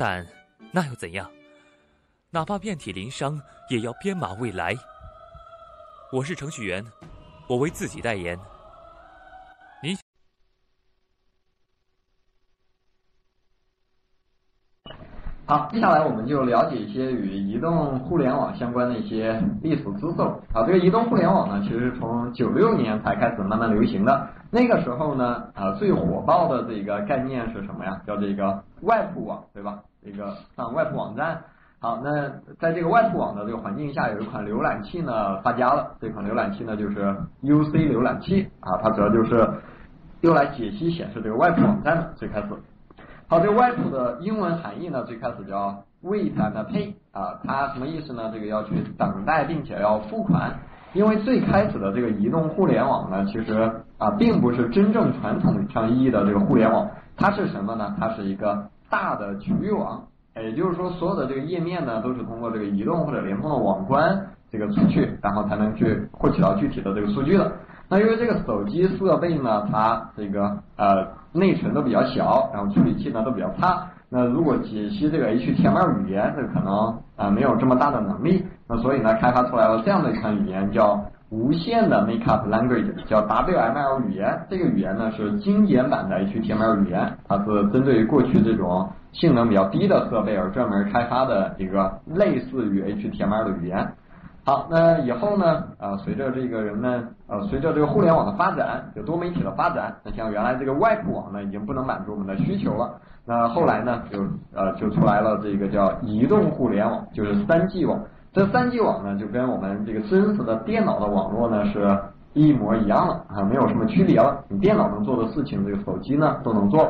但那又怎样？哪怕遍体鳞伤，也要编码未来。我是程序员，我为自己代言。你好，接下来我们就了解一些与移动互联网相关的一些历史知识。啊，这个移动互联网呢，其实从九六年才开始慢慢流行的。那个时候呢，啊，最火爆的这个概念是什么呀？叫这个外部网，对吧？这个上外部网站。好，那在这个外部网的这个环境下，有一款浏览器呢发家了。这款浏览器呢就是 UC 浏览器啊，它主要就是用来解析显示这个外部网站的。最开始，好，这个外部的英文含义呢，最开始叫 wait and pay 啊，它什么意思呢？这个要去等待并且要付款。因为最开始的这个移动互联网呢，其实啊并不是真正传统上意义的这个互联网，它是什么呢？它是一个大的局域网。也就是说，所有的这个页面呢，都是通过这个移动或者联通的网关这个出去，然后才能去获取到具体的这个数据的。那因为这个手机设备呢，它这个呃内存都比较小，然后处理器呢都比较差。那如果解析这个 HTML 语言，这可能啊没有这么大的能力。那所以呢，开发出来了这样的一款语言，叫无线的 Makeup Language，叫 WML 语言。这个语言呢是精简版的 HTML 语言，它是针对于过去这种。性能比较低的设备而专门开发的一个类似于 HTML 的语言。好，那以后呢？呃，随着这个人们呃，随着这个互联网的发展，就多媒体的发展，那像原来这个 Web 网呢，已经不能满足我们的需求了。那后来呢，就呃，就出来了这个叫移动互联网，就是三 G 网。这三 G 网呢，就跟我们这个真实的电脑的网络呢是一模一样了啊，没有什么区别了。你电脑能做的事情，这个手机呢都能做。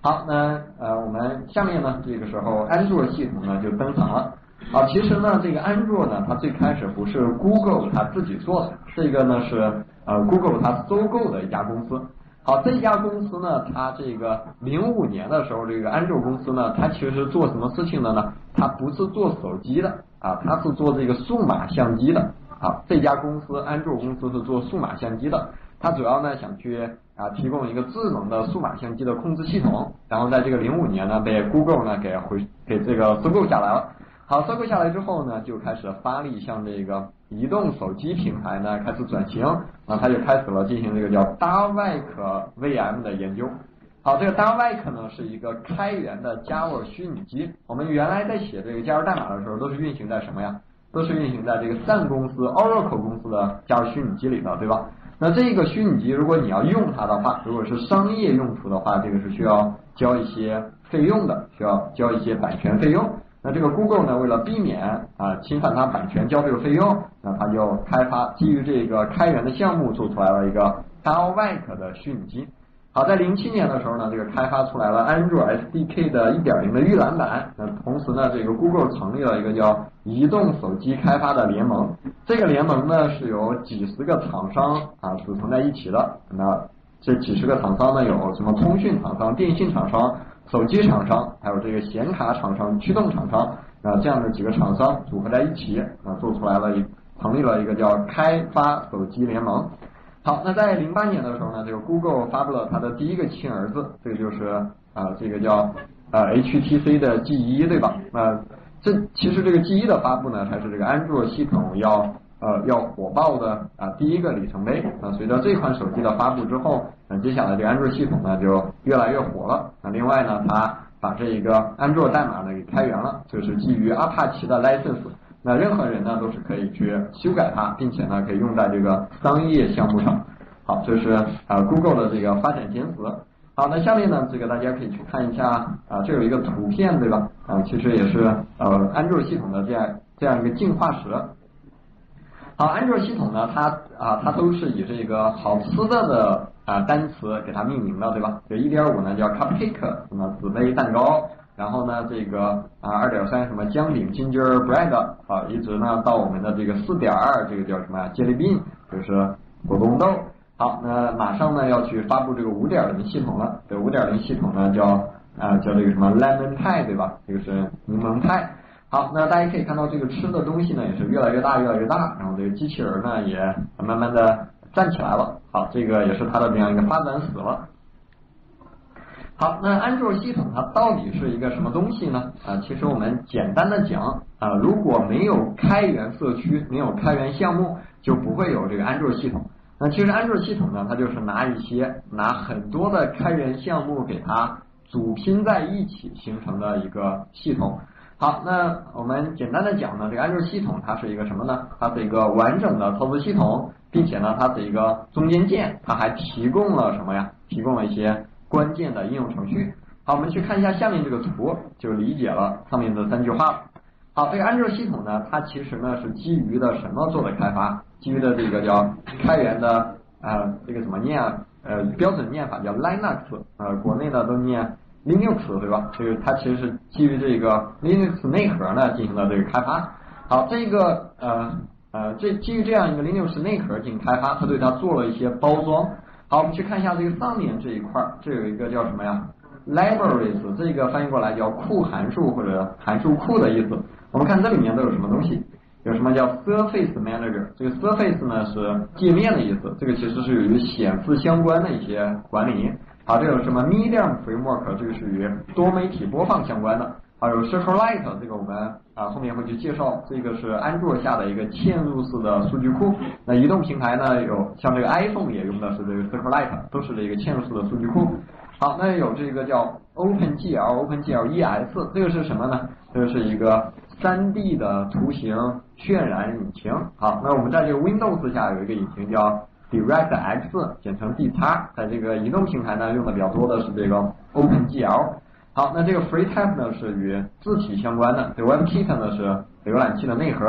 好，那呃，我们下面呢，这个时候安卓系统呢就登场了。啊，其实呢，这个安卓呢，它最开始不是 Google 它自己做的，这个呢是呃 Google 它收购的一家公司。好，这家公司呢，它这个零五年的时候，这个安卓公司呢，它其实做什么事情的呢？它不是做手机的啊，它是做这个数码相机的。好，这家公司安卓公司是做数码相机的，它主要呢想去。啊，提供一个智能的数码相机的控制系统，然后在这个零五年呢，被 Google 呢给回给这个收购下来了。好，收购下来之后呢，就开始发力向这个移动手机平台呢开始转型，啊，他就开始了进行这个叫 Dark VM 的研究。好，这个 Dark 呢是一个开源的 Java 虚拟机。我们原来在写这个 Java 代码的时候，都是运行在什么呀？都是运行在这个 Sun 公司、Oracle 公司的 Java 虚拟机里头，对吧？那这个虚拟机，如果你要用它的话，如果是商业用途的话，这个是需要交一些费用的，需要交一些版权费用。那这个 Google 呢，为了避免啊侵犯它版权交这个费用，那它就开发基于这个开源的项目，做出来了一个 d a l w a k 的虚拟机。好，在零七年的时候呢，这个开发出来了安卓 SDK 的一点零的预览版。那同时呢，这个 Google 成立了一个叫移动手机开发的联盟。这个联盟呢是由几十个厂商啊组成在一起的。那这几十个厂商呢，有什么通讯厂商、电信厂商、手机厂商，还有这个显卡厂商、驱动厂商啊这样的几个厂商组合在一起啊，做出来了一成立了一个叫开发手机联盟。好，那在零八年的时候呢，这个 Google 发布了它的第一个亲儿子，这个就是啊，这个叫呃 HTC 的 G 一，对吧？那这其实这个 G 一的发布呢，才是这个安卓系统要呃要火爆的啊第一个里程碑。那随着这款手机的发布之后，那接下来这个安卓系统呢就越来越火了。那另外呢，它把这一个安卓代码呢给开源了，就是基于阿帕奇的 license。那任何人呢都是可以去修改它，并且呢可以用在这个商业项目上。好，这是啊 Google 的这个发展简史。好，那下面呢这个大家可以去看一下啊，这有一个图片对吧？啊，其实也是呃安卓系统的这样这样一个进化史。好，安卓系统呢它啊它都是以这个好吃的的啊单词给它命名的对吧？就一点五呢叫 cupcake，什么紫薇蛋糕。然后呢这个啊二点三什么姜饼 gingerbread 啊，一直呢到我们的这个四点二，这个叫什么呀？jelly bean 就是果冻豆。好，那马上呢要去发布这个五点零系统了，这五点零系统呢叫啊叫这个什么 lemon pie 对吧？这个是柠檬派。好，那大家可以看到这个吃的东西呢也是越来越大越来越大，然后这个机器人呢也慢慢的站起来了。好，这个也是它的这样一个发展史了。好，那安卓系统它到底是一个什么东西呢？啊，其实我们简单的讲啊，如果没有开源社区，没有开源项目，就不会有这个安卓系统。那其实安卓系统呢，它就是拿一些拿很多的开源项目给它组拼在一起形成的一个系统。好，那我们简单的讲呢，这个安卓系统它是一个什么呢？它是一个完整的操作系统，并且呢，它是一个中间件，它还提供了什么呀？提供了一些关键的应用程序。好，我们去看一下下面这个图，就理解了上面的三句话。好，这个安卓系统呢，它其实呢是基于的什么做的开发？基于的这个叫开源的呃，这个怎么念啊？呃，标准念法叫 Linux，呃，国内呢都念 Linux 对吧？这个它其实是基于这个 Linux 内核呢进行了这个开发。好，这个呃呃，这基于这样一个 Linux 内核进行开发，它对它做了一些包装。好，我们去看一下这个上面这一块，这有一个叫什么呀？Libraries，这个翻译过来叫库函数或者函数库的意思。我们看这里面都有什么东西？有什么叫 Surface Manager？这个 Surface 呢是界面的意思，这个其实是与显示相关的一些管理。好，这有什么 Medium Framework？这个是与多媒体播放相关的。还有 SQLite，这个我们啊后面会去介绍。这个是安卓下的一个嵌入式的数据库。那移动平台呢有像这个 iPhone 也用的是这个 SQLite，都是这个嵌入式的数据库。好，那有这个叫 OpenGL，OpenGL ES，这个是什么呢？这个是一个 3D 的图形渲染引擎。好，那我们在这个 Windows 下有一个引擎叫 DirectX，简称 D 叉，在这个移动平台呢用的比较多的是这个 OpenGL。好，那这个 FreeType 呢是与字体相关的，这 WebKit 呢是浏览器的内核。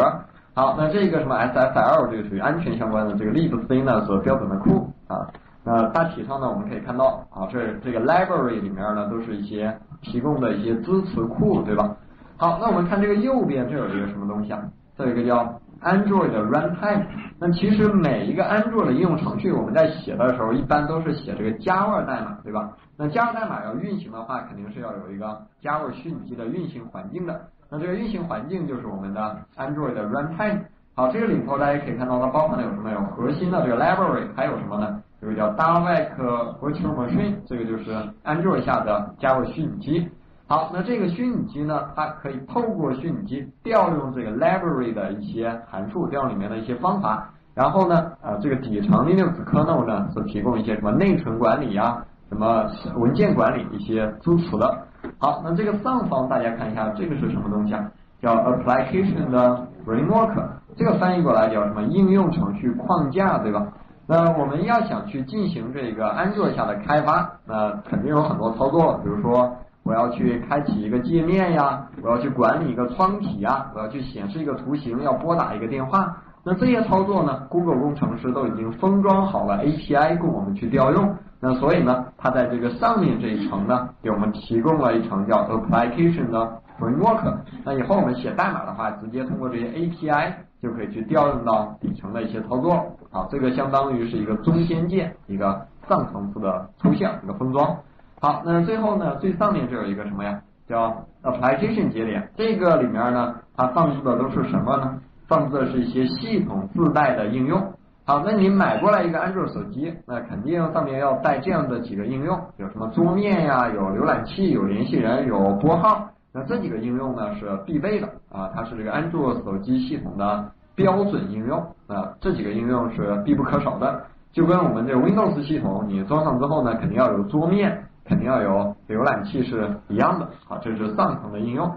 好，那这个什么 SSL 这个属于安全相关的，这个 libc 呢是标准的库啊。那大体上呢我们可以看到啊，这这个 library 里面呢都是一些提供的一些支持库，对吧？好，那我们看这个右边这有一个什么东西啊？这有一个叫 Android 的 Runtime。那其实每一个安卓的应用程序，我们在写的时候一般都是写这个 Java 代码，对吧？那 Java 代码要运行的话，肯定是要有一个 Java 虚拟机的运行环境的。那这个运行环境就是我们的 Android 的 Runtime。好，这个里头大家可以看到它包含了有什么？有核心的这个 library，还有什么呢？这个叫 Dalvik Virtual Machine，这个就是 Android 下的 Java 虚拟机。好，那这个虚拟机呢，它可以透过虚拟机调用这个 library 的一些函数，调里面的一些方法。然后呢，呃，这个底层 Linux kernel 呢是提供一些什么内存管理呀？什么文件管理一些支持的。好，那这个上方大家看一下，这个是什么东西啊？叫 Application 的 Framework，这个翻译过来叫什么？应用程序框架，对吧？那我们要想去进行这个安卓下的开发，那肯定有很多操作，比如说我要去开启一个界面呀，我要去管理一个窗体呀，我要去显示一个图形，要拨打一个电话。那这些操作呢，Google 工程师都已经封装好了 API 供我们去调用。那所以呢，它在这个上面这一层呢，给我们提供了一层叫 application 的 framework。那以后我们写代码的话，直接通过这些 API 就可以去调用到底层的一些操作。好，这个相当于是一个中间件，一个上层次的抽象，一个封装。好，那最后呢，最上面这有一个什么呀？叫 application 节点。这个里面呢，它放置的都是什么呢？放置的是一些系统自带的应用。好，那你买过来一个安卓手机，那肯定上面要带这样的几个应用，有什么桌面呀，有浏览器，有联系人，有拨号。那这几个应用呢是必备的啊，它是这个安卓手机系统的标准应用啊，这几个应用是必不可少的。就跟我们这个 Windows 系统，你装上之后呢，肯定要有桌面，肯定要有浏览器是一样的。好，这是上层的应用。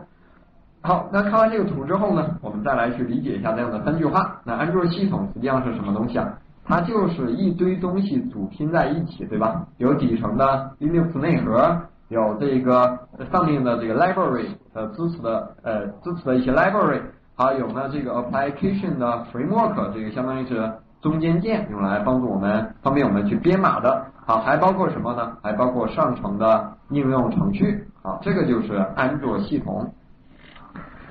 好，那看完这个图之后呢，我们再来去理解一下这样的三句话。那安卓系统实际上是什么东西啊？它就是一堆东西组拼在一起，对吧？有底层的 Linux 内核，有这个上面的这个 library 呃支持的呃支持的一些 library，还有呢这个 application 的 framework，这个相当于是中间件，用来帮助我们方便我们去编码的。好，还包括什么呢？还包括上层的应用程序。好，这个就是安卓系统。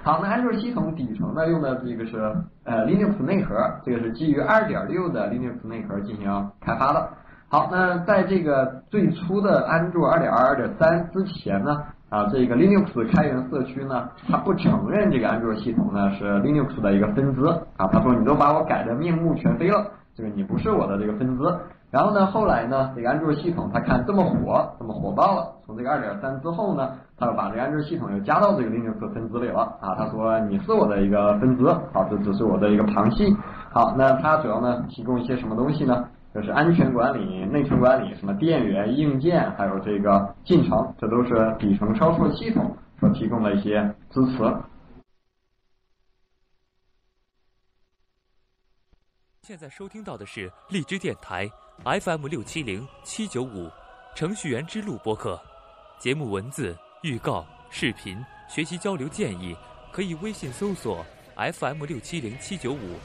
好，那安卓系统底层呢用的这个是呃 Linux 内核，这个是基于2.6的 Linux 内核进行开发的。好，那在这个最初的安卓2.2.3之前呢，啊，这个 Linux 开源社区呢，它不承认这个安卓系统呢是 Linux 的一个分支啊，他说你都把我改的面目全非了，这个你不是我的这个分支。然后呢，后来呢，这个安卓系统它看这么火，这么火爆了，从这个2.3之后呢，他又把这个安卓系统又加到这个 Linux 分支里了啊，他说你是我的一个分支，好，这只是我的一个旁系。好，那它主要呢提供一些什么东西呢？就是安全管理、内存管理，什么电源、硬件，还有这个进程，这都是底层操作系统所提供的一些支持。现在收听到的是荔枝电台 FM 六七零七九五程序员之路播客，节目文字、预告、视频、学习交流建议，可以微信搜索 FM 六七零七九五，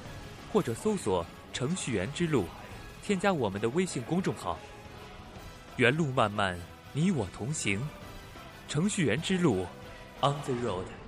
或者搜索程序员之路。添加我们的微信公众号。原路漫漫，你我同行。程序员之路，On the road。